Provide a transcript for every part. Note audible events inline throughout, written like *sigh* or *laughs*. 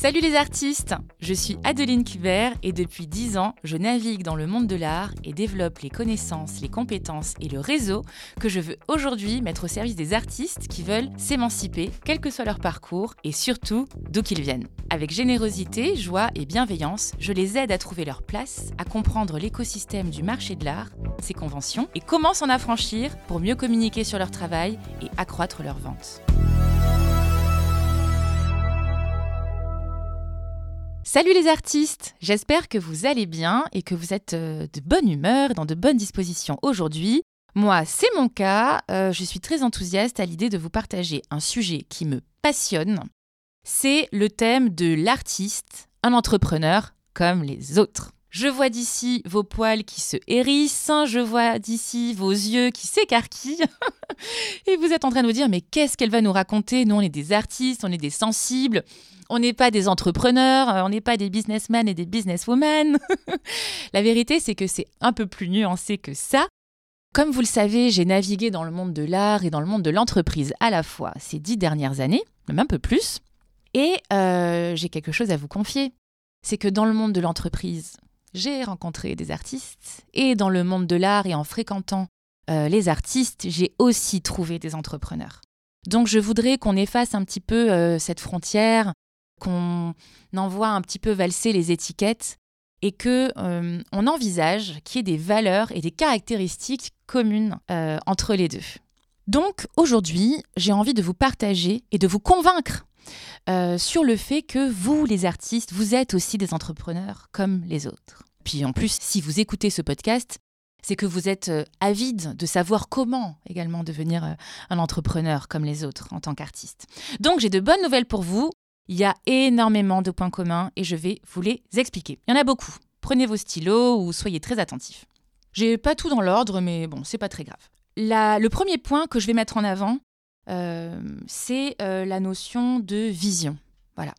Salut les artistes Je suis Adeline Kubert et depuis 10 ans, je navigue dans le monde de l'art et développe les connaissances, les compétences et le réseau que je veux aujourd'hui mettre au service des artistes qui veulent s'émanciper, quel que soit leur parcours et surtout d'où qu'ils viennent. Avec générosité, joie et bienveillance, je les aide à trouver leur place, à comprendre l'écosystème du marché de l'art, ses conventions et comment s'en affranchir pour mieux communiquer sur leur travail et accroître leurs ventes. Salut les artistes J'espère que vous allez bien et que vous êtes euh, de bonne humeur, dans de bonnes dispositions aujourd'hui. Moi, c'est mon cas. Euh, je suis très enthousiaste à l'idée de vous partager un sujet qui me passionne. C'est le thème de l'artiste, un entrepreneur comme les autres. Je vois d'ici vos poils qui se hérissent, je vois d'ici vos yeux qui s'écarquillent. *laughs* et vous êtes en train de vous dire, mais qu'est-ce qu'elle va nous raconter? Nous, on est des artistes, on est des sensibles, on n'est pas des entrepreneurs, euh, on n'est pas des businessmen et des businesswomen. *laughs* La vérité, c'est que c'est un peu plus nuancé que ça. Comme vous le savez, j'ai navigué dans le monde de l'art et dans le monde de l'entreprise à la fois ces dix dernières années, même un peu plus. Et euh, j'ai quelque chose à vous confier. C'est que dans le monde de l'entreprise, j'ai rencontré des artistes et dans le monde de l'art et en fréquentant euh, les artistes, j'ai aussi trouvé des entrepreneurs. Donc je voudrais qu'on efface un petit peu euh, cette frontière, qu'on envoie un petit peu valser les étiquettes et que euh, on envisage qu'il y ait des valeurs et des caractéristiques communes entre les deux. Donc aujourd'hui, j'ai envie de vous partager et de vous convaincre sur le fait que vous, les artistes, vous êtes aussi des entrepreneurs comme les autres. Puis en plus, si vous écoutez ce podcast, c'est que vous êtes euh, avide de savoir comment également devenir euh, un entrepreneur comme les autres en tant qu'artiste. Donc j'ai de bonnes nouvelles pour vous. Il y a énormément de points communs et je vais vous les expliquer. Il y en a beaucoup. Prenez vos stylos ou soyez très attentifs. J'ai pas tout dans l'ordre, mais bon, c'est pas très grave. le premier point que je vais mettre en avant, euh, c'est la notion de vision. Voilà.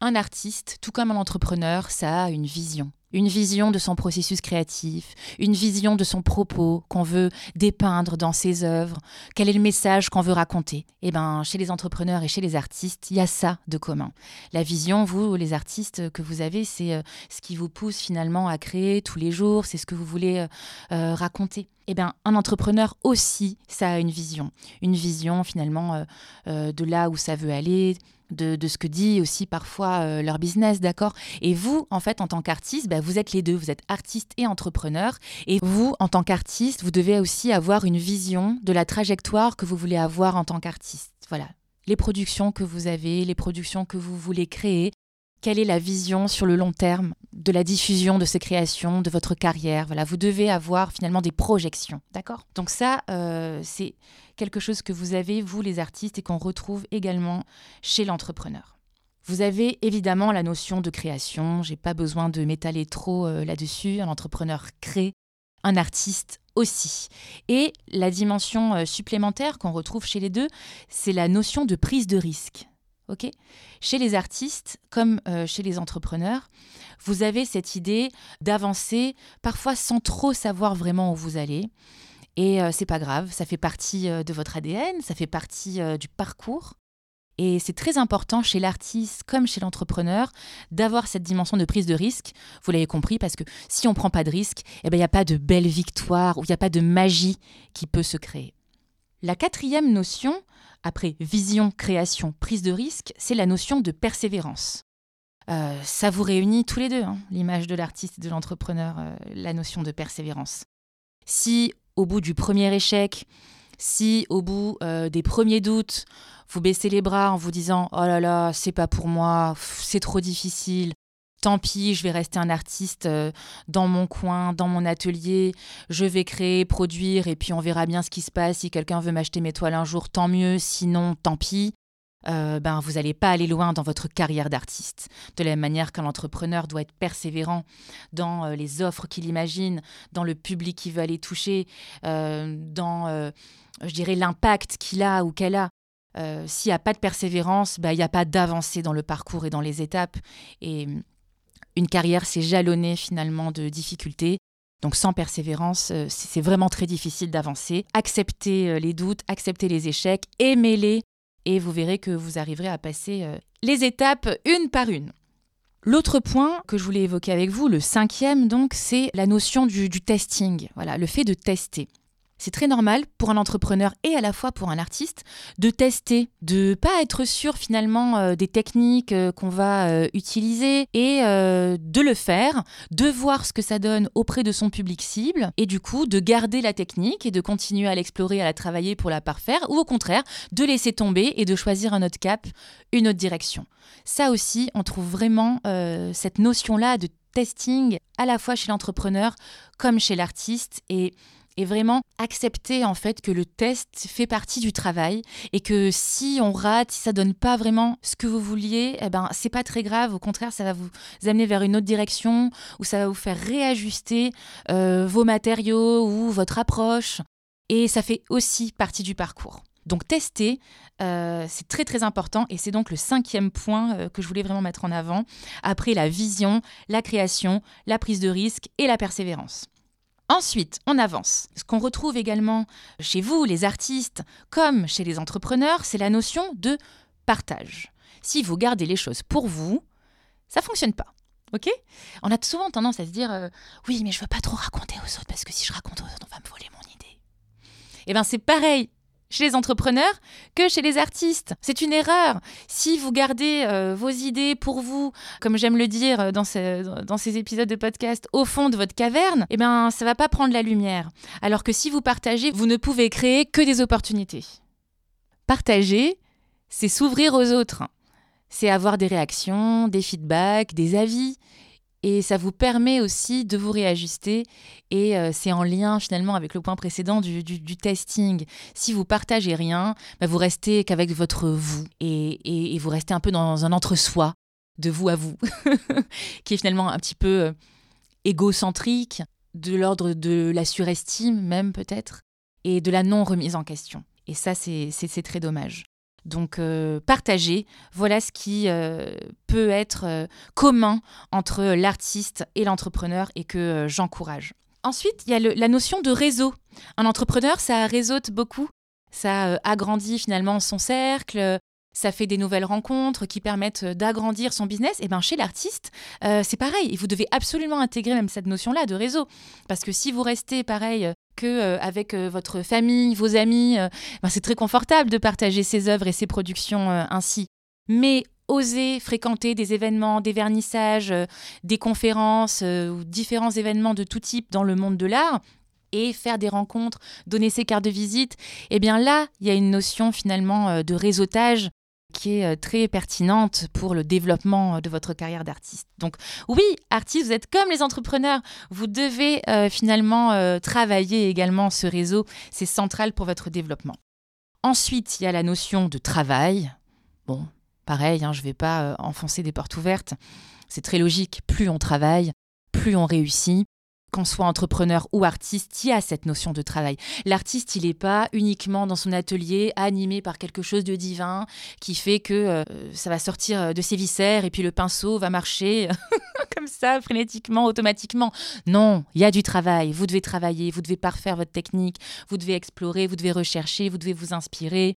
Un artiste, tout comme un entrepreneur, ça a une vision une vision de son processus créatif, une vision de son propos qu'on veut dépeindre dans ses œuvres, quel est le message qu'on veut raconter? Eh bien, chez les entrepreneurs et chez les artistes, il y a ça de commun. La vision, vous, les artistes que vous avez, c'est euh, ce qui vous pousse finalement à créer tous les jours, c'est ce que vous voulez euh, euh, raconter. Eh bien, un entrepreneur aussi, ça a une vision. Une vision finalement de là où ça veut aller, de, ce que dit aussi parfois euh, leur business, d'accord? Et vous, en fait, en tant qu'artiste, bah, vous êtes les deux, vous êtes artiste et entrepreneur. Et vous, en tant qu'artiste, vous devez aussi avoir une vision de la trajectoire que vous voulez avoir en tant qu'artiste. Voilà, les productions que vous avez, les productions que vous voulez créer, quelle est la vision sur le long terme de la diffusion de ces créations, de votre carrière? Voilà, vous devez avoir finalement des projections, d'accord? Donc ça, euh, c'est quelque chose que vous avez, vous les artistes, et qu'on retrouve également chez l'entrepreneur. Vous avez évidemment la notion de création, j'ai pas besoin de m'étaler trop euh, là-dessus, un entrepreneur crée, un artiste aussi. Et la dimension euh, supplémentaire qu'on retrouve chez les deux, c'est la notion de prise de risque. Chez les artistes, comme euh, chez les entrepreneurs, vous avez cette idée d'avancer, parfois sans trop savoir vraiment où vous allez. Et euh, c'est pas grave, ça fait partie euh, de votre ADN, ça fait partie du parcours. Et c'est très important chez l'artiste comme chez l'entrepreneur d'avoir cette dimension de prise de risque. Vous l'avez compris, parce que si on ne prend pas de risque, eh ben, il n'y a pas de belle victoire ou il n'y a pas de magie qui peut se créer. La quatrième notion, après vision, création, prise de risque, c'est la notion de persévérance. Euh, ça vous réunit tous les deux, hein, l'image de l'artiste et de l'entrepreneur, euh, la notion de persévérance. Si au bout du premier échec, si au bout euh, des premiers doutes, vous baissez les bras en vous disant Oh là là, c'est pas pour moi, c'est trop difficile, tant pis, je vais rester un artiste euh, dans mon coin, dans mon atelier, je vais créer, produire, et puis on verra bien ce qui se passe. Si quelqu'un veut m'acheter mes toiles un jour, tant mieux, sinon, tant pis. Euh, ben, vous n'allez pas aller loin dans votre carrière d'artiste. De la même manière qu'un entrepreneur doit être persévérant dans euh, les offres qu'il imagine, dans le public qu'il veut aller toucher, dans, je dirais, l'impact qu'il a ou qu'elle a. S'il n'y a pas de persévérance, ben, il n'y a pas d'avancée dans le parcours et dans les étapes. Et une carrière, c'est jalonné finalement de difficultés. Donc sans persévérance, euh, c'est vraiment très difficile d'avancer. Accepter euh, les doutes, accepter les échecs, aimer-les et vous verrez que vous arriverez à passer euh, les étapes une par une. L'autre point que je voulais évoquer avec vous, le cinquième donc, c'est la notion du, du testing. Voilà, le fait de tester. C'est très normal pour un entrepreneur et à la fois pour un artiste de tester, de pas être sûr finalement euh, des techniques euh, qu'on va euh, utiliser et de le faire, de voir ce que ça donne auprès de son public cible et du coup de garder la technique et de continuer à l'explorer, à la travailler pour la parfaire ou au contraire de laisser tomber et de choisir un autre cap, une autre direction. Ça aussi, on trouve vraiment cette notion-là de testing à la fois chez l'entrepreneur comme chez l'artiste et et vraiment accepter en fait que le test fait partie du travail et que si on rate, si ça donne pas vraiment ce que vous vouliez, eh ben c'est pas très grave. Au contraire, ça va vous amener vers une autre direction ou ça va vous faire réajuster euh, vos matériaux ou votre approche. Et ça fait aussi partie du parcours. Donc tester, euh, c'est très très important et c'est donc le cinquième point euh, que je voulais vraiment mettre en avant, après la vision, la création, la prise de risque et la persévérance. Ensuite, on avance. Ce qu'on retrouve également chez vous, les artistes, comme chez les entrepreneurs, c'est la notion de partage. Si vous gardez les choses pour vous, ça fonctionne pas. Ok? On a souvent tendance à se dire euh, oui, mais je veux pas trop raconter aux autres parce que si je raconte aux autres, on va me voler mon idée. Eh bien, c'est pareil chez les entrepreneurs que chez les artistes. C'est une erreur. Si vous gardez euh, vos idées pour vous, comme j'aime le dire dans, dans, ces épisodes de podcast, au fond de votre caverne, eh ben, ça va pas prendre la lumière. Alors que si vous partagez, vous ne pouvez créer que des opportunités. Partager, c'est s'ouvrir aux autres. C'est avoir des réactions, des feedbacks, des avis et ça vous permet aussi de vous réajuster et euh, c'est en lien finalement avec le point précédent du, testing. Si vous partagez rien, bah, vous restez qu'avec votre vous et, vous restez un peu dans un entre-soi de vous à vous, *laughs* qui est finalement un petit peu euh, égocentrique, de l'ordre de la surestime même peut-être, et de la non-remise en question. Et ça, c'est très dommage. Donc euh, partager, voilà ce qui euh, peut être euh, commun entre l'artiste et l'entrepreneur et que j'encourage. Ensuite, il y a la notion de réseau. Un entrepreneur, ça réseaute beaucoup, ça agrandit finalement son cercle, ça fait des nouvelles rencontres qui permettent d'agrandir son business. Et bien chez l'artiste, c'est pareil. Et vous devez absolument intégrer même cette notion-là de réseau. Parce que si vous restez pareil que euh, avec euh, votre famille, vos amis. Euh, ben, c'est très confortable de partager ses œuvres et ses productions ainsi. Mais oser fréquenter des événements, des vernissages, des conférences ou différents événements de tout type dans le monde de l'art et faire des rencontres, donner ses cartes de visite, eh bien là, il y a une notion finalement de réseautage qui est euh, très pertinente pour le développement euh, de votre carrière d'artiste. Donc oui, artiste, vous êtes comme les entrepreneurs, vous devez euh, finalement travailler également ce réseau, c'est central pour votre développement. Ensuite, il y a la notion de travail. Bon, pareil, hein, je ne vais pas enfoncer des portes ouvertes. C'est très logique, plus on travaille, plus on réussit qu'on soit entrepreneur ou artiste, il y a cette notion de travail. L'artiste, il n'est pas uniquement dans son atelier animé par quelque chose de divin qui fait que euh, ça va sortir de ses viscères et puis le pinceau va marcher *laughs* comme ça, frénétiquement, automatiquement. Non, il y a du travail. Vous devez travailler, vous devez parfaire votre technique, vous devez explorer, vous devez rechercher, vous devez vous inspirer.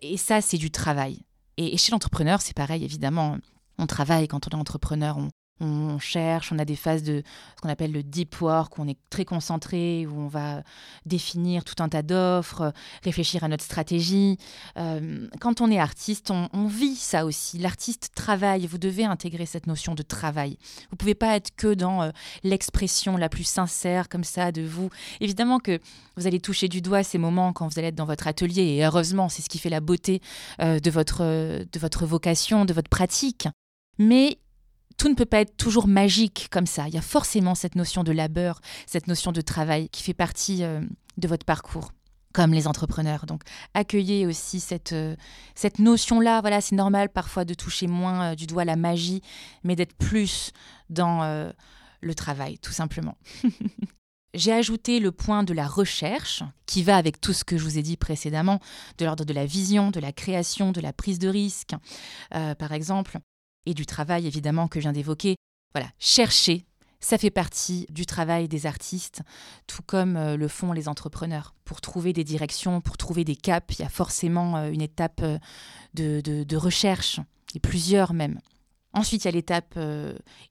Et ça, c'est du travail. Et, chez l'entrepreneur, c'est pareil, évidemment. On travaille quand on est entrepreneur, on, on cherche, on a des phases de ce qu'on appelle le deep work, où on est très concentré, où on va définir tout un tas d'offres, réfléchir à notre stratégie. Euh, quand on est artiste, on, vit ça aussi. L'artiste travaille, vous devez intégrer cette notion de travail. Vous ne pouvez pas être que dans euh, l'expression la plus sincère comme ça de vous. Évidemment que vous allez toucher du doigt ces moments quand vous allez être dans votre atelier, et heureusement, c'est ce qui fait la beauté euh, de, votre, de votre vocation, de votre pratique. Mais tout ne peut pas être toujours magique comme ça. Il y a forcément cette notion de labeur, cette notion de travail qui fait partie euh, de votre parcours comme les entrepreneurs. Donc accueillez aussi cette, euh, cette notion-là. Voilà, c'est normal parfois de toucher moins euh, du doigt la magie, mais d'être plus dans le travail, tout simplement. *laughs* J'ai ajouté le point de la recherche, qui va avec tout ce que je vous ai dit précédemment, de l'ordre de la vision, de la création, de la prise de risque, par exemple et du travail évidemment que je viens d'évoquer. Voilà, cherchez, Ça fait partie du travail des artistes, tout comme euh, le font les entrepreneurs. Pour trouver des directions, pour trouver des caps, il y a forcément euh, une étape euh, de, recherche, et plusieurs même. Ensuite, il y a l'étape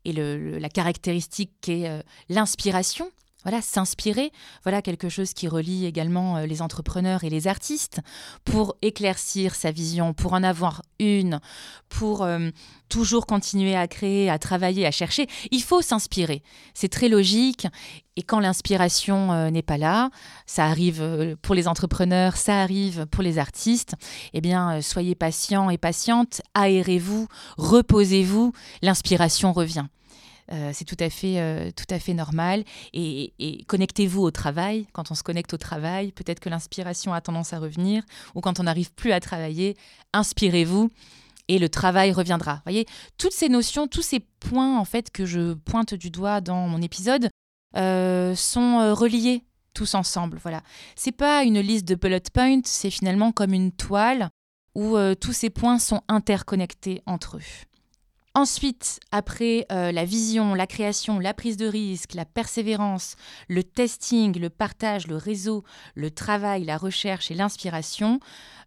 et la caractéristique qui est l'inspiration voilà, s'inspirer, voilà quelque chose qui relie également euh, les entrepreneurs et les artistes pour éclaircir sa vision, pour en avoir une, pour euh, toujours continuer à créer, à travailler, à chercher. Il faut s'inspirer. C'est très logique. Et quand l'inspiration euh, n'est pas là, ça arrive pour les entrepreneurs, ça arrive pour les artistes, eh bien, soyez patients et patientes, aérez-vous, reposez-vous, l'inspiration revient. Euh, c'est tout à fait, euh, tout à fait normal. Et, connectez-vous au travail. Quand on se connecte au travail, peut-être que l'inspiration a tendance à revenir, ou quand on n'arrive plus à travailler, inspirez-vous et le travail reviendra. Voyez, toutes ces notions, tous ces points en fait que je pointe du doigt dans mon épisode euh, sont reliés tous ensemble. Voilà, c'est pas une liste de bullet points, c'est finalement comme une toile où tous ces points sont interconnectés entre eux. Ensuite, après euh, la vision, la création, la prise de risque, la persévérance, le testing, le partage, le réseau, le travail, la recherche et l'inspiration,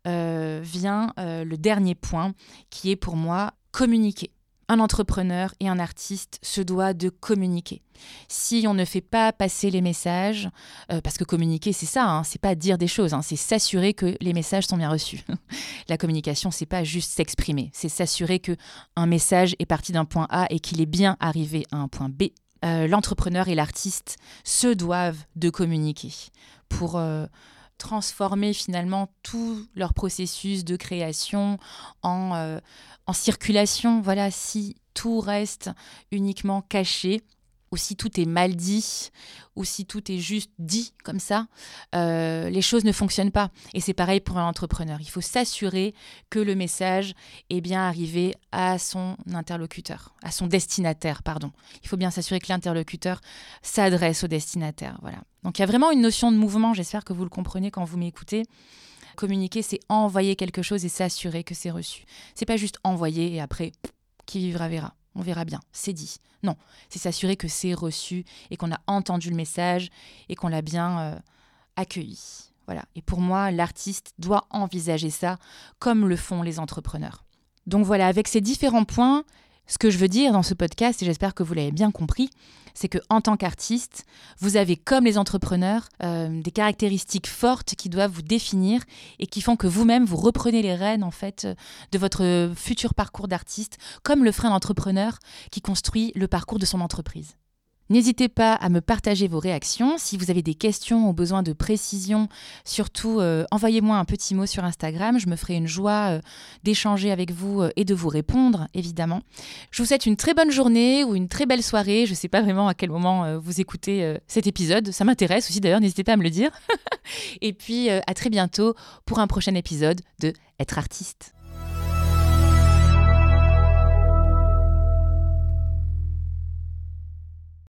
euh, vient euh, le dernier point qui est pour moi communiquer un entrepreneur et un artiste se doit de communiquer. Si on ne fait pas passer les messages, euh, parce que communiquer c'est ça, hein, c'est pas dire des choses, hein, c'est s'assurer que les messages sont bien reçus. *laughs* La communication c'est pas juste s'exprimer, c'est s'assurer que un message est parti d'un point A et qu'il est bien arrivé à un point B. Euh, l'entrepreneur et l'artiste se doivent de communiquer pour euh, transformer finalement tout leur processus de création en, euh, en circulation. Voilà, si tout reste uniquement caché, ou si tout est mal dit, ou si tout est juste dit comme ça, euh, les choses ne fonctionnent pas. Et c'est pareil pour un entrepreneur. Il faut s'assurer que le message est bien arrivé à son interlocuteur, à son destinataire, pardon. Il faut bien s'assurer que l'interlocuteur s'adresse au destinataire. Voilà. Donc il y a vraiment une notion de mouvement, j'espère que vous le comprenez quand vous m'écoutez. Communiquer, c'est envoyer quelque chose et s'assurer que c'est reçu. C'est pas juste envoyer et après, qui vivra verra on verra bien, c'est dit. Non, c'est s'assurer que c'est reçu et qu'on a entendu le message et qu'on l'a bien euh, accueilli. Voilà. Et pour moi, l'artiste doit envisager ça comme le font les entrepreneurs. Donc voilà, avec ces différents points, ce que je veux dire dans ce podcast, et j'espère que vous l'avez bien compris, c'est que en tant qu'artiste, vous avez, comme les entrepreneurs, euh, des caractéristiques fortes qui doivent vous définir et qui font que vous-même vous reprenez les rênes en fait de votre futur parcours d'artiste, comme le ferait un entrepreneur qui construit le parcours de son entreprise. N'hésitez pas à me partager vos réactions. Si vous avez des questions ou besoin de précision, surtout euh, envoyez-moi un petit mot sur Instagram. Je me ferai une joie euh, d'échanger avec vous euh, et de vous répondre, évidemment. Je vous souhaite une très bonne journée ou une très belle soirée. Je ne sais pas vraiment à quel moment vous écoutez cet épisode. Ça m'intéresse aussi d'ailleurs, n'hésitez pas à me le dire. *laughs* et puis à très bientôt pour un prochain épisode de Être artiste.